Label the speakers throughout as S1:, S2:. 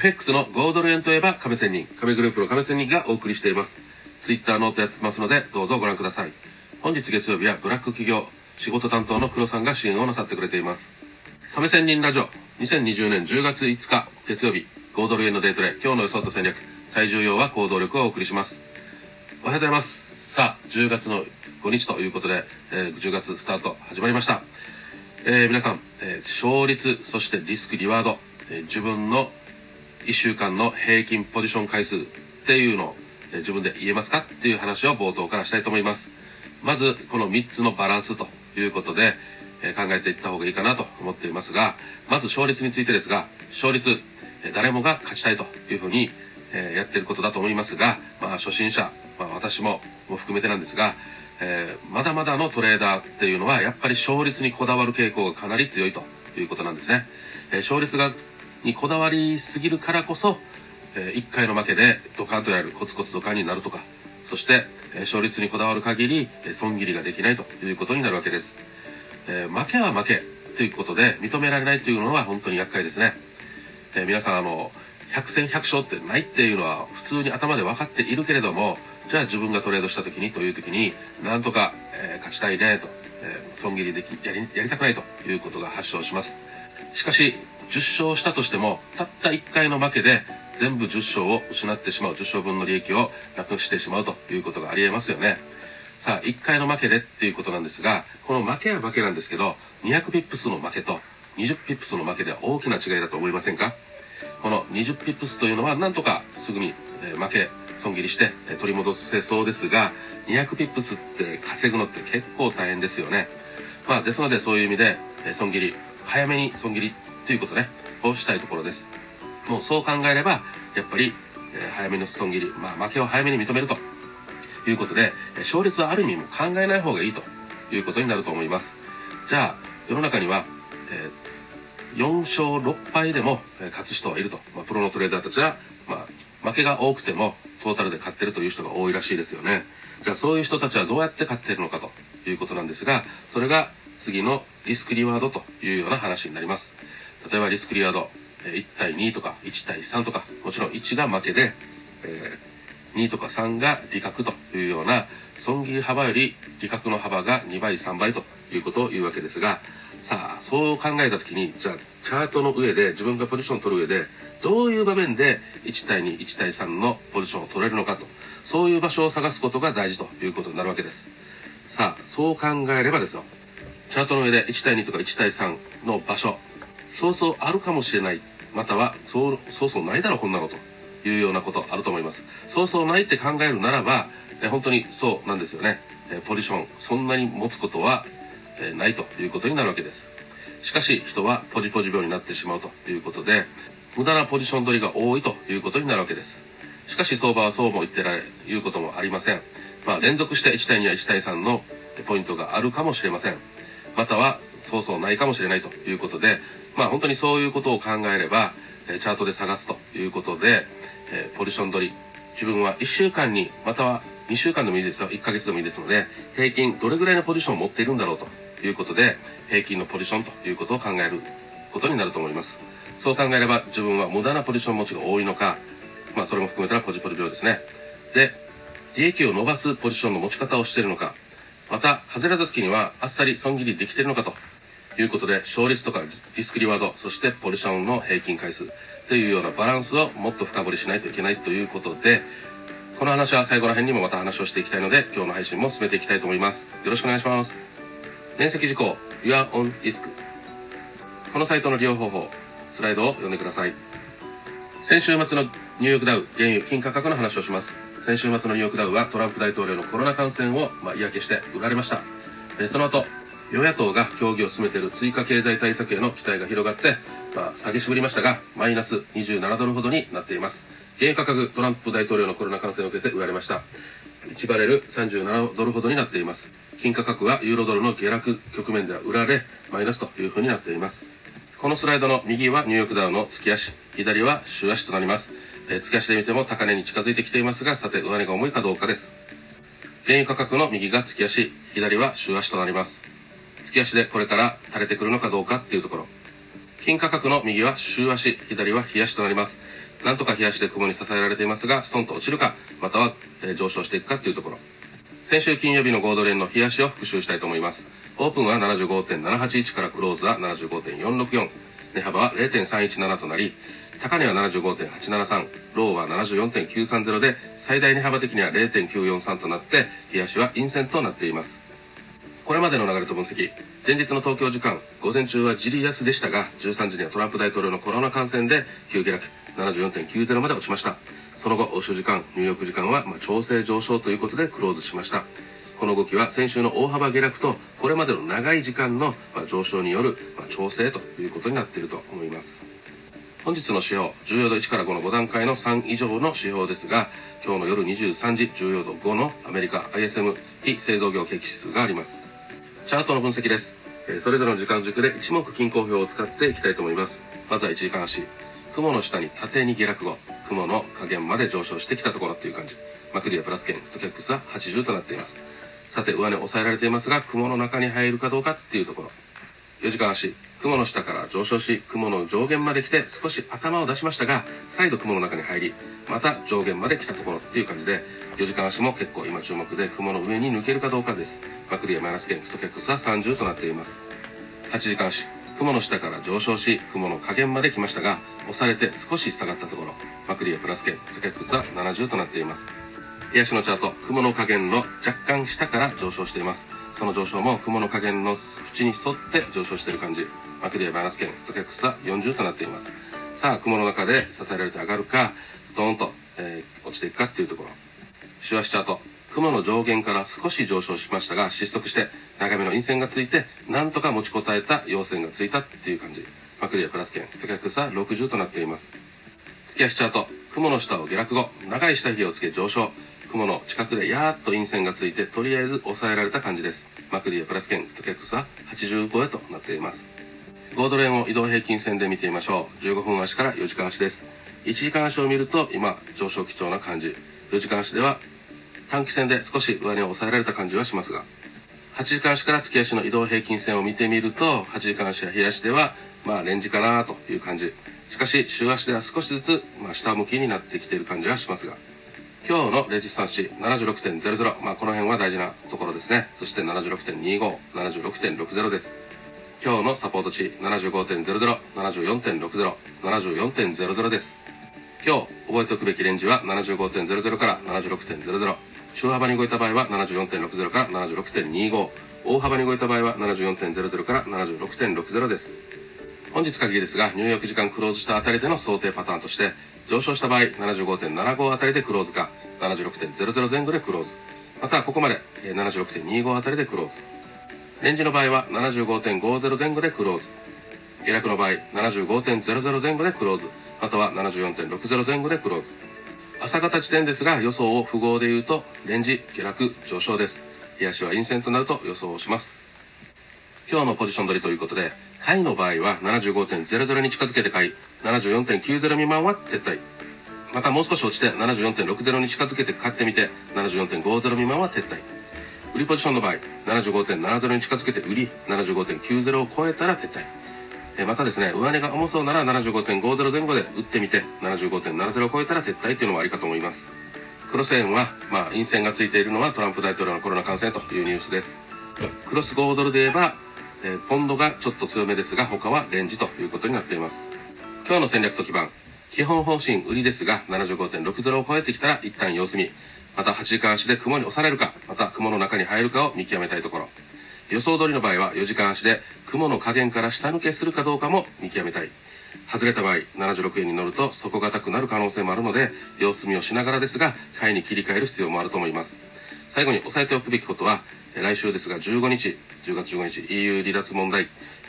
S1: FX の5ドル円といえば亀仙人、亀グループの亀仙人がお送りしています。Twitter ノートやってますので、どうぞご覧ください。本日月曜日はブラック企業、仕事担当の黒さんが支援をなさってくれています。亀仙人ラジオ、2020年10月5日、月曜日、豪ドル円のデイトレ、今日の予想と戦略、最重要は行動力をお送りします。おはようございます。さあ、10月の5日ということで、えー10月スタート始まりました。えー皆さん、えー勝率、そしてリスク、リワード、えー自分の1週間の平均ポジション回数っていうのを、自分で言えますかっていう話を冒頭からしたいと思います。まず、この3つのバランスということで、え考えていった方がいいかなと思っていますが、まず勝率についてですが、勝率、え誰もが勝ちたいというふうに、えやってることだと思いますが、まあ初心者、まあ私もも含めてなんですが、えーまだまだのトレーダーっていうのはやっぱり勝率にこだわる傾向がかなり強いということなんですね。え勝率がにこだわりすぎるからこそ、え1回の負けでドカンとやるコツコツドカンになるとか、そして、えー勝率にこだわる限り、えー損切りができないということになるわけです。えー負けは負けということで認められないというのは本当に厄介ですね。えー皆さんあの100戦100勝ってないっていうのは普通に頭で分かっているけれどもじゃあ自分がトレードした時にという時になんとか、えー勝ちたいねと、えー損切りできやりやりたくないということが発症しますしかし10勝したとしてもたった1回の負けで全部10勝を失ってしまう10勝分の利益をなくしてしまうということがありえますよね。さあ1回の負けでっていうことなんですがこの負けは負けなんですけど200ピップスの負けと20ピップスの負けでは大きな違いだと思いませんか？この20ピップスというのはなんとかすぐに、え負け損切りして、え取り戻せそうですが200ピップスって稼ぐのって結構大変ですよね。まあですのでそういう意味で、え損切り早めに損切りということね。をしたいところです。もうそう考えればやっぱり、え早めの損切り、まあ、負けを早めに認めると。いうことで、勝率はある意味も考えない方がいいと。いうことになると思います。じゃあ世の中には、えー4勝6敗でも勝つ人はいると、まあ、プロのトレーダーたちは、まあ、負けが多くてもトータルで勝ってるという人が多いらしいですよね。じゃあそういう人たちはどうやって勝ってるのかということなんですがそれが次のリスクリワードというような話になります。例えばリスクリワード1対2とか1対3とかもちろん1が負けで、えー2とか3が利確というような損切り幅より利確の幅が2倍3倍ということを言うわけですがさあそう考えた時にじゃあチャートの上で自分がポジションを取る上でどういう場面で1対21対3のポジションを取れるのかとそういう場所を探すことが大事ということになるわけです。さあそう考えればですよ。チャートの上で1対2とか1対3の場所そうそうあるかもしれない。またはそうそうそうないだろこんなのと。いうようなことあると思います。そうそうないって考えるならばえ本当にそうなんですよね。えポジションそんなに持つことはえないということになるわけです。しかし人はポジポジ病になってしまうということで無駄なポジション取りが多いということになるわけです。しかし相場はそうも言ってられいうこともありません。まあ連続して1対2や1対3のポイントがあるかもしれません。またはそうそうないかもしれないということでまあ本当にそういうことを考えればえーチャートで探すということで、えーポジション取り自分は1週間にまたは2週間でもいいですよ。1ヶ月でもいいですので平均どれぐらいのポジションを持っているんだろうということで平均のポジションということを考えることになると思います。そう考えれば自分は無駄なポジション持ちが多いのかまあそれも含めたらポジポジ病ですね。で利益を伸ばすポジションの持ち方をしているのかまた外れた時にはあっさり損切りできているのかということで勝率とかリスクリワードそしてポジションの平均回数というようなバランスをもっと深掘りしないといけないということでこの話は最後ら辺にもまた話をしていきたいので今日の配信も進めていきたいと思います。よろしくお願いします。面積事項 Your on Risk このサイトの利用方法スライドを読んでください。先週末のニューヨークダウ原油金価格の話をします。先週末のニューヨークダウはトランプ大統領のコロナ感染を、まあ、嫌気して売られました。えその後与野党が協議を進めている追加経済対策への期待が広がって、まあ、下げしぶりましたがマイナス27ドルほどになっています。原油価格トランプ大統領のコロナ感染を受けて売られました。1バレル37ドルほどになっています。金価格はユーロドルの下落局面では売られマイナスというふうになっています。このスライドの右はニューヨークダウの月足左は週足となります、えー月足で見ても高値に近づいてきていますがさて上値が重いかどうかです。原油価格の右が月足左は週足となります。月足でこれから垂れてくるのかどうかっていうところ金価格の右は週足左は日足となりますなんとか冷やしで雲に支えられていますが、ストンと落ちるか、または、え上昇していくかっていうところ。先週金曜日のゴードレーンの冷やしを復習したいと思います。オープンは75.781からクローズは75.464。値幅は0.317となり、高値は75.873、ローは74.930で、最大値幅的には0.943となって、冷やしは陰線となっています。これまでの流れと分析。前日の東京時間、午前中はじり安でしたが、13時にはトランプ大統領のコロナ感染で急下落、74.90まで落ちました。その後、欧州時間、ニューヨーク時間は、まあ、調整上昇ということでクローズしました。この動きは先週の大幅下落と、これまでの長い時間の、まあ、上昇による、まあ、調整ということになっていると思います。本日の指標、重要度1から5の5段階の3以上の指標ですが、今日の夜23時、重要度5のアメリカ ISM 非製造業景気指数があります。チャートの分析です。えそれぞれの時間軸で一目均衡表を使っていきたいと思います。まずは1時間足。雲の下に縦に下落後、雲の下限まで上昇してきたところっていう感じ。マクリアプラス圏、ストキャックスは80となっています。さて、上値抑えられていますが、雲の中に入るかどうかっていうところ。4時間足。雲の下から上昇し、雲の上限まで来て少し頭を出しましたが、再度雲の中に入り、また上限まで来たところっていう感じで、4時間足も結構今注目で雲の上に抜けるかどうかです。マクリアマイナス圏、ストキャックスは30となっています。8時間足。雲の下から上昇し、雲の下限まで来ましたが、押されて少し下がったところ、マクリアプラス圏、ストキャックスは70となっています。癒しのチャート、雲の下限の若干下から上昇しています。その上昇も雲の下限の縁に沿って上昇している感じ。マクリアマイナス圏、ストキャックスは40となっています。さあ、雲の中で支えられて上がるか、ストーンと、えー落ちていくかっていうところ。週足チャート、雲の上限から少し上昇しましたが、失速して、長めの陰線がついて、なんとか持ちこたえた陽線がついたっていう感じ。マクリアプラス圏、ストキャックスは60となっています。月足チャート、雲の下を下落後、長い下髭をつけ上昇。雲の近くでやーっと陰線がついて、とりあえず抑えられた感じです。マクリアプラス圏、ストキャックスは85へとなっています。ゴードレーンを移動平均線で見てみましょう。15分足から4時間足です。1時間足を見ると、今、上昇基調な感じ。4時間足では、短期線で少し上値を抑えられた感じはしますが、8時間足から月足の移動平均線を見てみると、8時間足や日足では、まあ、レンジかなという感じ。しかし、週足では少しずつ、まあ、下向きになってきている感じはしますが、今日のレジスタンス値76.00、まあ、この辺は大事なところですね。そして76.25、76.60です。今日のサポート値75.00、74.60、74.00です。今日覚えておくべきレンジは75.00から76.00。中幅に動いた場合は74.60から76.25。大幅に動いた場合は74.00から76.60です。本日限りですが、ニューヨーク時間クローズしたあたりでの想定パターンとして、上昇した場合75.75あたりでクローズか、76.00前後でクローズ。また、ここまで76.25あたりでクローズ。レンジの場合は75.50前後でクローズ。下落の場合、75.00前後でクローズ。または74.60前後でクローズ。朝方時点ですが、予想を符号で言うと、レンジ、下落、上昇です。冷やしは陰線となると予想をします。今日のポジション取りということで、買いの場合は75.00に近づけて買い、74.90未満は撤退。またもう少し落ちて74.60に近づけて買ってみて、74.50未満は撤退。売りポジションの場合、75.70に近づけて売り、75.90を超えたら撤退。えまたですね、上値が重そうなら75.50前後で売ってみて、75.70を超えたら撤退というのもありかと思います。クロス円は、まあ、陰線がついているのはトランプ大統領のコロナ感染というニュースです。クロス5ドルで言えば、えポンドがちょっと強めですが、他はレンジということになっています。今日の戦略と基盤。基本方針売りですが、75.60を超えてきたら一旦様子見。また8時間足で雲に押されるか、また雲の中に入るかを見極めたいところ。予想通りの場合は4時間足で雲の加減から下抜けするかどうかも見極めたい。外れた場合、76円に乗ると底堅くなる可能性もあるので、様子見をしながらですが、買いに切り替える必要もあると思います。最後に押さえておくべきことは、来週ですが15日、10月15日、EU 離脱問題、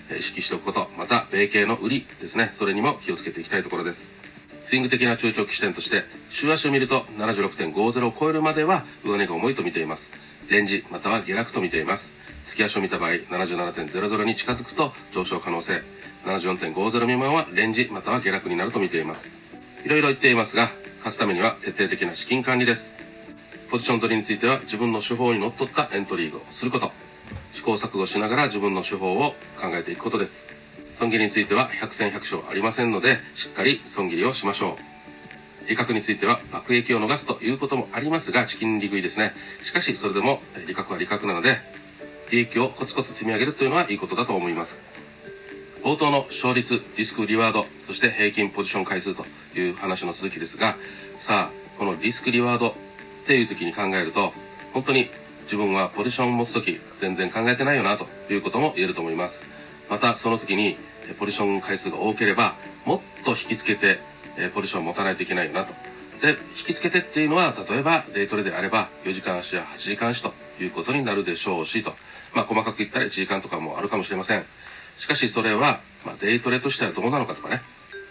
S1: え意識しておくこと、また、米系の売りですね、それにも気をつけていきたいところです。スイング的な中長期視点として、週足を見ると76.50を超えるまでは上値が重いと見ています。レンジ、または下落と見ています。月足を見た場合、77.00に近づくと上昇可能性。74.50未満はレンジ、または下落になると見ています。いろいろ言っていますが、勝つためには徹底的な資金管理です。ポジション取りについては自分の手法にのっとったエントリーをすること。試行錯誤しながら自分の手法を考えていくことです。損切りについては百戦百勝ありませんので、しっかり損切りをしましょう。利確については爆益を逃すということもありますが、チキン利食いですね。しかし、それでも利確は利確なので、利益をコツコツ積み上げるというのはいいことだと思います。冒頭の勝率、リスク、リワード、そして平均ポジション回数という話の続きですが、さあ、このリスク、リワードっていう時に考えると、本当に自分はポジションを持つ時、全然考えてないよなということも言えると思います。また、その時にポジション回数が多ければ、もっと引きつけて、ポジションを持たないといけないよなと。で、引きつけてっていうのは、例えばデイトレであれば、4時間足や8時間足ということになるでしょうし、と。まあ、細かく言ったら1時間とかもあるかもしれません。しかしそれは、まあ、デイトレとしてはどうなのかとかね、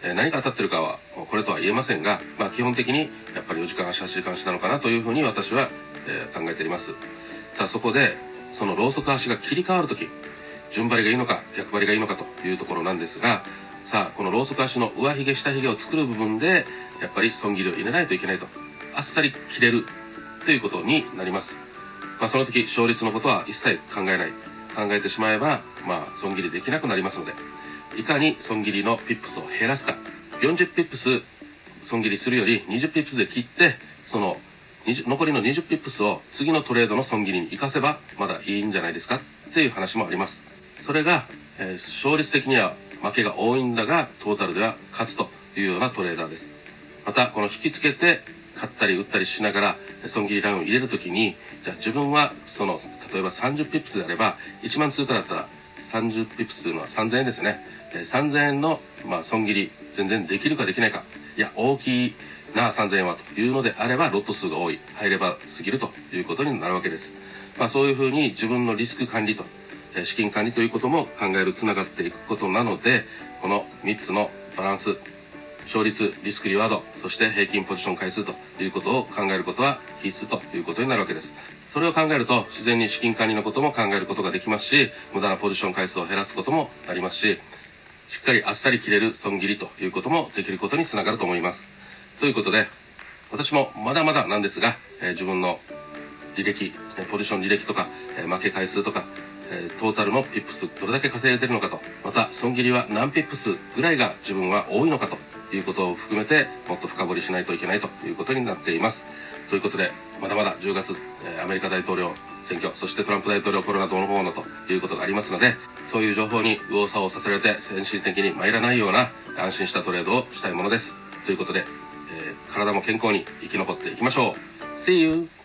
S1: え、何が当たってるかはこれとは言えませんが、まあ、基本的にやっぱり4時間足8時間足なのかなというふうに私は、え、考えております。ただそこでそのローソク足が切り替わる時順張りがいいのか逆張りがいいのかというところなんですがさあこのローソク足の上髭下髭を作る部分でやっぱり損切りを入れないといけないと。あっさり切れるということになります、まあ、その時勝率のことは一切考えない考えてしまえば、まあ、損切りできなくなりますので、いかに損切りのピップスを減らすか。40ピップス損切りするより20ピップスで切って、その残りの20ピップスを次のトレードの損切りに活かせばまだいいんじゃないですかっていう話もあります。それが、えー、勝率的には負けが多いんだが、トータルでは勝つというようなトレーダーです。また、この引きつけて買ったり売ったりしながら損切りラインを入れるときに、じゃあ自分はその例えば30ピップスであれば、1万通貨だったら30ピップスというのは3000円ですね。え3000円の、まあ、損切り、全然できるかできないか。いや、大きいな、3000円はというのであれば、ロット数が多い、ハイレバ過ぎるということになるわけです。まあ、そういうふうに自分のリスク管理と、え資金管理ということも考える、つながっていくことなので、この3つのバランス、勝率、リスクリワード、そして平均ポジション回数ということを考えることは必須ということになるわけです。それを考えると自然に資金管理のことも考えることができますし無駄なポジション回数を減らすこともありますししっかりあっさり切れる損切りということもできることにつながると思いますということで私もまだまだなんですが、え、自分の履歴ポジション履歴とか、え、負け回数とか、え、トータルのピップスどれだけ稼いでるのかとまた損切りは何ピップスぐらいが自分は多いのかということを含めてもっと深掘りしないといけないということになっています。ということでまだまだ10月、アメリカ大統領選挙そしてトランプ大統領コロナどうのこうのということがありますのでそういう情報に右往左往させられて精神的に参らないような安心したトレードをしたいものです。ということで、えー、体も健康に生き残っていきましょう。See you!